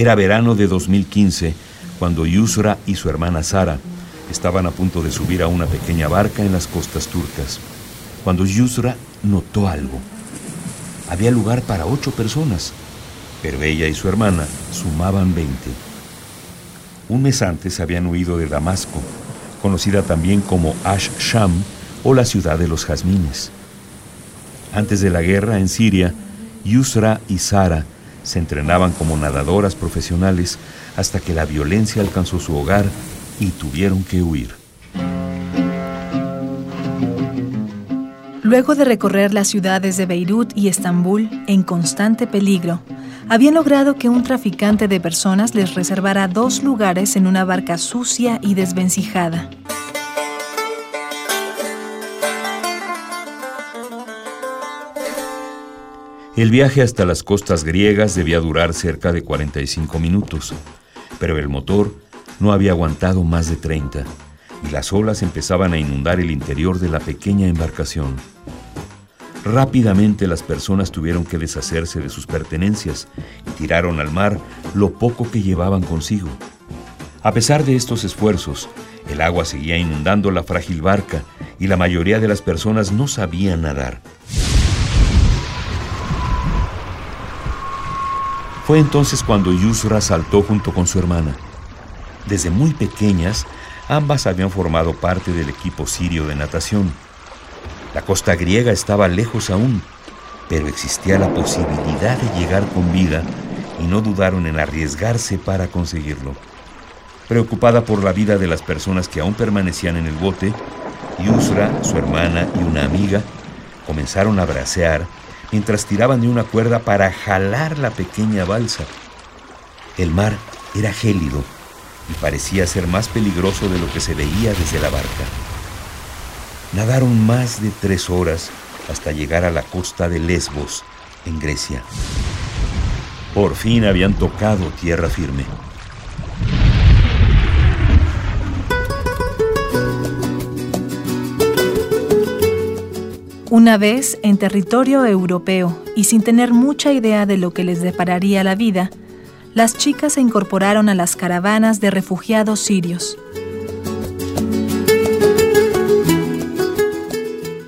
Era verano de 2015 cuando Yusra y su hermana Sara estaban a punto de subir a una pequeña barca en las costas turcas. Cuando Yusra notó algo. Había lugar para ocho personas, pero ella y su hermana sumaban 20. Un mes antes habían huido de Damasco, conocida también como Ash-Sham o la ciudad de los jazmines. Antes de la guerra en Siria, Yusra y Sara se entrenaban como nadadoras profesionales hasta que la violencia alcanzó su hogar y tuvieron que huir. Luego de recorrer las ciudades de Beirut y Estambul en constante peligro, habían logrado que un traficante de personas les reservara dos lugares en una barca sucia y desvencijada. El viaje hasta las costas griegas debía durar cerca de 45 minutos, pero el motor no había aguantado más de 30 y las olas empezaban a inundar el interior de la pequeña embarcación. Rápidamente las personas tuvieron que deshacerse de sus pertenencias y tiraron al mar lo poco que llevaban consigo. A pesar de estos esfuerzos, el agua seguía inundando la frágil barca y la mayoría de las personas no sabían nadar. Fue entonces cuando Yusra saltó junto con su hermana. Desde muy pequeñas, ambas habían formado parte del equipo sirio de natación. La costa griega estaba lejos aún, pero existía la posibilidad de llegar con vida y no dudaron en arriesgarse para conseguirlo. Preocupada por la vida de las personas que aún permanecían en el bote, Yusra, su hermana y una amiga comenzaron a bracear mientras tiraban de una cuerda para jalar la pequeña balsa. El mar era gélido y parecía ser más peligroso de lo que se veía desde la barca. Nadaron más de tres horas hasta llegar a la costa de Lesbos, en Grecia. Por fin habían tocado tierra firme. Una vez en territorio europeo y sin tener mucha idea de lo que les depararía la vida, las chicas se incorporaron a las caravanas de refugiados sirios.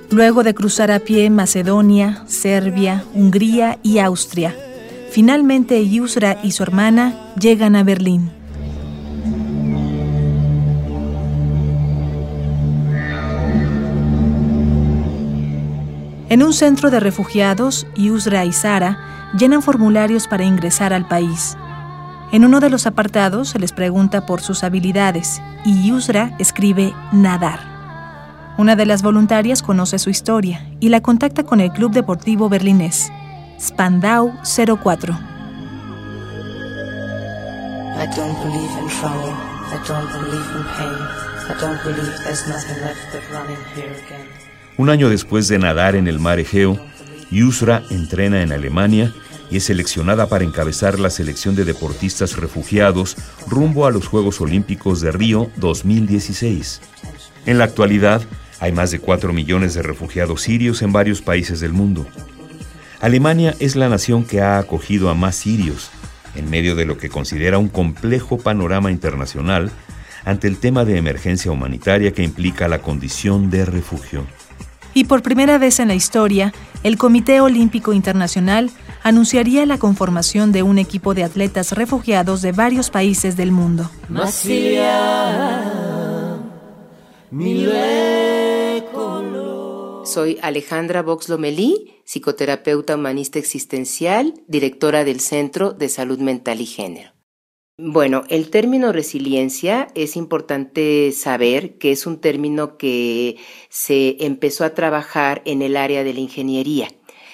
Luego de cruzar a pie Macedonia, Serbia, Hungría y Austria, finalmente Yusra y su hermana llegan a Berlín. En un centro de refugiados, Yusra y Sara llenan formularios para ingresar al país. En uno de los apartados se les pregunta por sus habilidades y Yusra escribe nadar. Una de las voluntarias conoce su historia y la contacta con el club deportivo berlinés, Spandau 04. I don't believe in trouble. I don't believe in pain. I don't believe there's nothing left but running here again. Un año después de nadar en el mar Egeo, Yusra entrena en Alemania y es seleccionada para encabezar la selección de deportistas refugiados rumbo a los Juegos Olímpicos de Río 2016. En la actualidad, hay más de 4 millones de refugiados sirios en varios países del mundo. Alemania es la nación que ha acogido a más sirios, en medio de lo que considera un complejo panorama internacional ante el tema de emergencia humanitaria que implica la condición de refugio. Y por primera vez en la historia, el Comité Olímpico Internacional anunciaría la conformación de un equipo de atletas refugiados de varios países del mundo. Soy Alejandra Vox-Lomelí, psicoterapeuta humanista existencial, directora del Centro de Salud Mental y Género. Bueno, el término resiliencia es importante saber que es un término que se empezó a trabajar en el área de la ingeniería.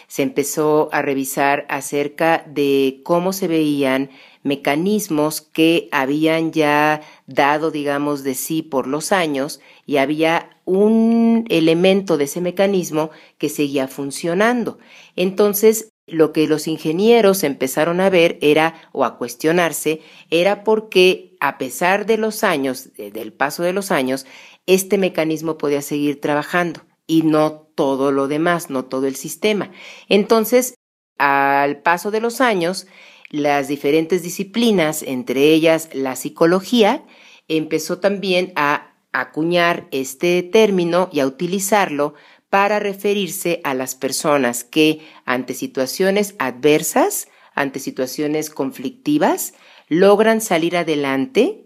Se empezó a revisar acerca de cómo se veían mecanismos que habían ya dado, digamos, de sí por los años y había un elemento de ese mecanismo que seguía funcionando. Entonces, lo que los ingenieros empezaron a ver era, o a cuestionarse, era porque a pesar de los años, del paso de los años, este mecanismo podía seguir trabajando y no todo lo demás, no todo el sistema. Entonces, al paso de los años, las diferentes disciplinas, entre ellas la psicología, empezó también a acuñar este término y a utilizarlo para referirse a las personas que ante situaciones adversas, ante situaciones conflictivas, logran salir adelante.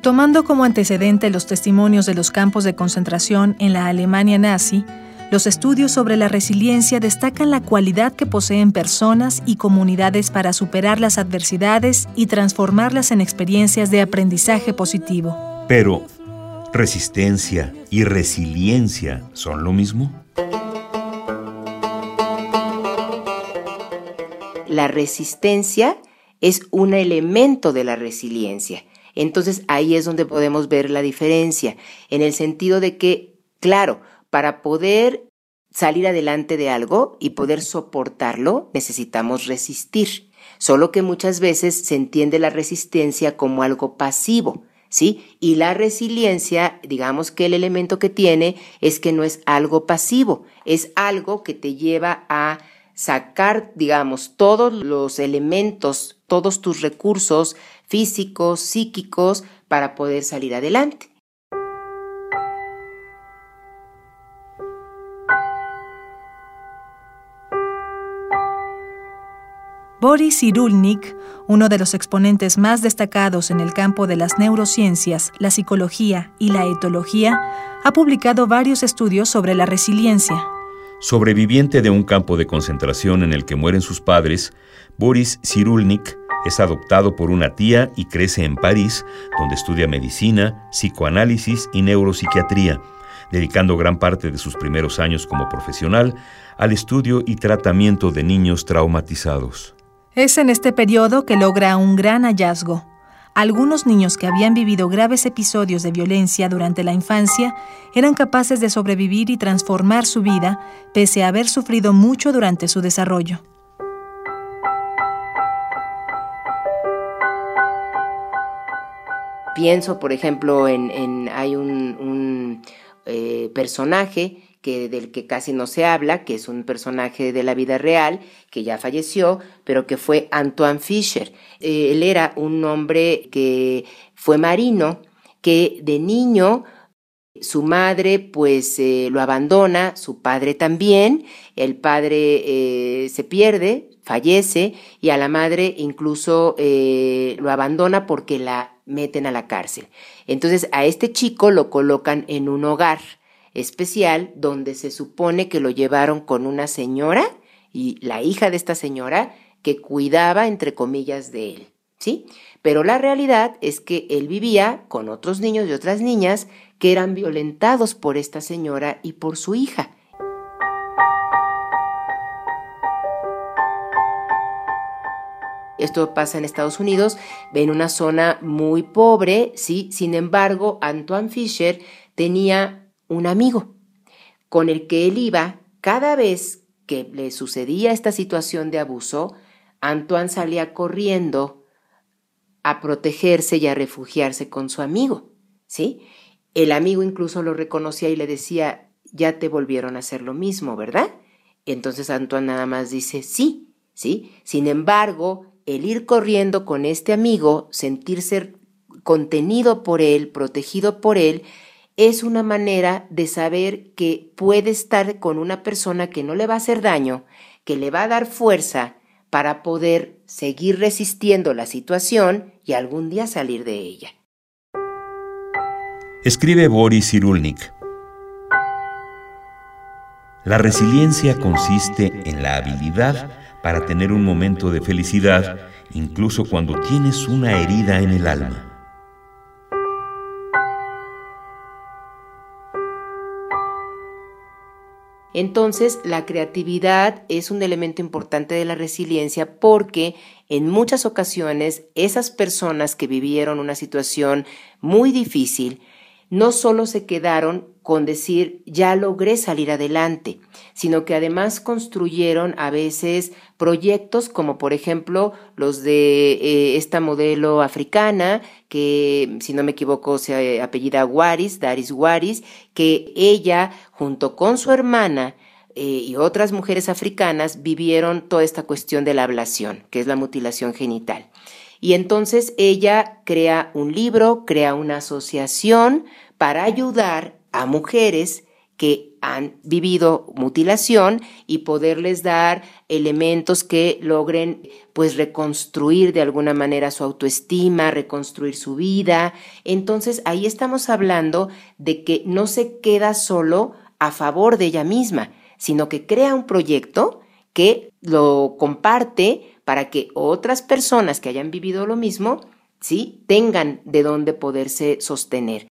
Tomando como antecedente los testimonios de los campos de concentración en la Alemania nazi, los estudios sobre la resiliencia destacan la cualidad que poseen personas y comunidades para superar las adversidades y transformarlas en experiencias de aprendizaje positivo. Pero, ¿Resistencia y resiliencia son lo mismo? La resistencia es un elemento de la resiliencia. Entonces ahí es donde podemos ver la diferencia, en el sentido de que, claro, para poder salir adelante de algo y poder soportarlo, necesitamos resistir. Solo que muchas veces se entiende la resistencia como algo pasivo. ¿Sí? Y la resiliencia, digamos que el elemento que tiene es que no es algo pasivo, es algo que te lleva a sacar, digamos, todos los elementos, todos tus recursos físicos, psíquicos, para poder salir adelante. Boris Cyrulnik, uno de los exponentes más destacados en el campo de las neurociencias, la psicología y la etología, ha publicado varios estudios sobre la resiliencia. Sobreviviente de un campo de concentración en el que mueren sus padres, Boris Cyrulnik es adoptado por una tía y crece en París, donde estudia medicina, psicoanálisis y neuropsiquiatría, dedicando gran parte de sus primeros años como profesional al estudio y tratamiento de niños traumatizados. Es en este periodo que logra un gran hallazgo. Algunos niños que habían vivido graves episodios de violencia durante la infancia eran capaces de sobrevivir y transformar su vida pese a haber sufrido mucho durante su desarrollo. Pienso, por ejemplo, en, hay un, eh, personaje del que casi no se habla, que es un personaje de la vida real, que ya falleció, pero que fue Antoine Fischer. Eh, él era un hombre que fue marino, que de niño su madre pues eh, lo abandona, su padre también, el padre eh, se pierde, fallece y a la madre incluso lo abandona porque la meten a la cárcel. Entonces a este chico lo colocan en un hogar especial donde se supone que lo llevaron con una señora y la hija de esta señora que cuidaba entre comillas de él, ¿sí? Pero la realidad es que él vivía con otros niños y otras niñas que eran violentados por esta señora y por su hija. Esto pasa en Estados Unidos, en una zona muy pobre, ¿sí? Sin embargo, Antoine Fisher tenía un amigo con el que él iba cada vez que le sucedía esta situación de abuso, Antoine salía corriendo a protegerse y a refugiarse con su amigo, ¿sí? El amigo incluso lo reconocía y le decía, ya te volvieron a hacer lo mismo, ¿verdad? Entonces Antoine nada más dice, sí, ¿sí? Sin embargo, el ir corriendo con este amigo, sentirse contenido por él, protegido por él, es una manera de saber que puede estar con una persona que no le va a hacer daño, que le va a dar fuerza para poder seguir resistiendo la situación y algún día salir de ella. Escribe Boris Cyrulnik. La resiliencia consiste en la habilidad para tener un momento de felicidad, incluso cuando tienes una herida en el alma. Entonces, la creatividad es un elemento importante de la resiliencia porque en muchas ocasiones esas personas que vivieron una situación muy difícil no solo se quedaron con decir ya logré salir adelante, sino que además construyeron a veces proyectos como por ejemplo los de eh, esta modelo africana que si no me equivoco se apellida Waris, Daris Waris, que ella junto con su hermana eh, y otras mujeres africanas vivieron toda esta cuestión de la ablación, que es la mutilación genital. Y entonces ella crea un libro, crea una asociación para ayudar a mujeres que han vivido mutilación y poderles dar elementos que logren pues reconstruir de alguna manera su autoestima, reconstruir su vida. Entonces ahí estamos hablando de que no se queda solo a favor de ella misma, sino que crea un proyecto que lo comparte para que otras personas que hayan vivido lo mismo, ¿sí? tengan de dónde poderse sostener.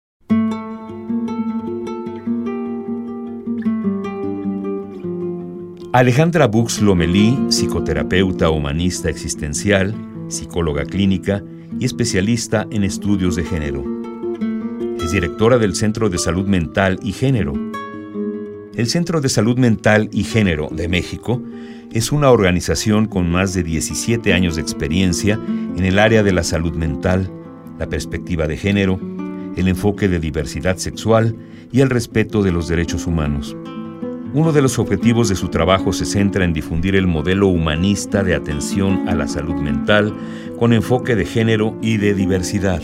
Alejandra Bux Lomelí, psicoterapeuta humanista existencial, psicóloga clínica y especialista en estudios de género. Es directora del Centro de Salud Mental y Género. El Centro de Salud Mental y Género de México es una organización con más de 17 años de experiencia en el área de la salud mental, la perspectiva de género, el enfoque de diversidad sexual y el respeto de los derechos humanos. Uno de los objetivos de su trabajo se centra en difundir el modelo humanista de atención a la salud mental con enfoque de género y de diversidad.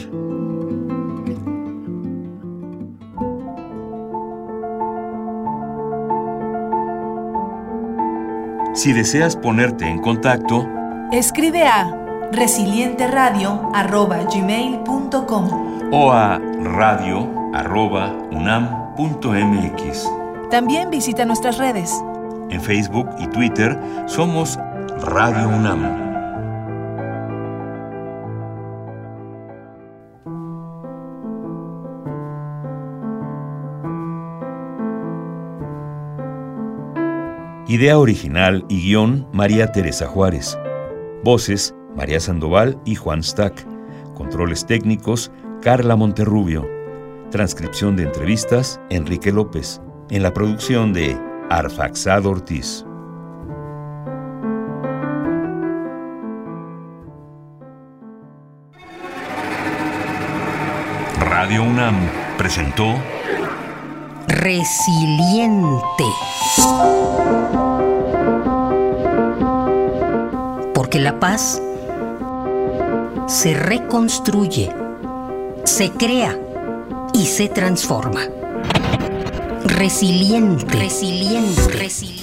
Si deseas ponerte en contacto, escribe a resilienteradio.gmail.com o a radio.unam.mx. También visita nuestras redes. En Facebook y Twitter somos Radio UNAM. Idea original y guion María Teresa Juárez. Voces María Sandoval y Juan Stack. Controles técnicos Carla Monterrubio. Transcripción de entrevistas Enrique López en la producción de Arfaxado Ortiz. Radio UNAM presentó Resiliente. Porque la paz se reconstruye, se crea y se transforma. Resiliente. Resiliente. Resiliente.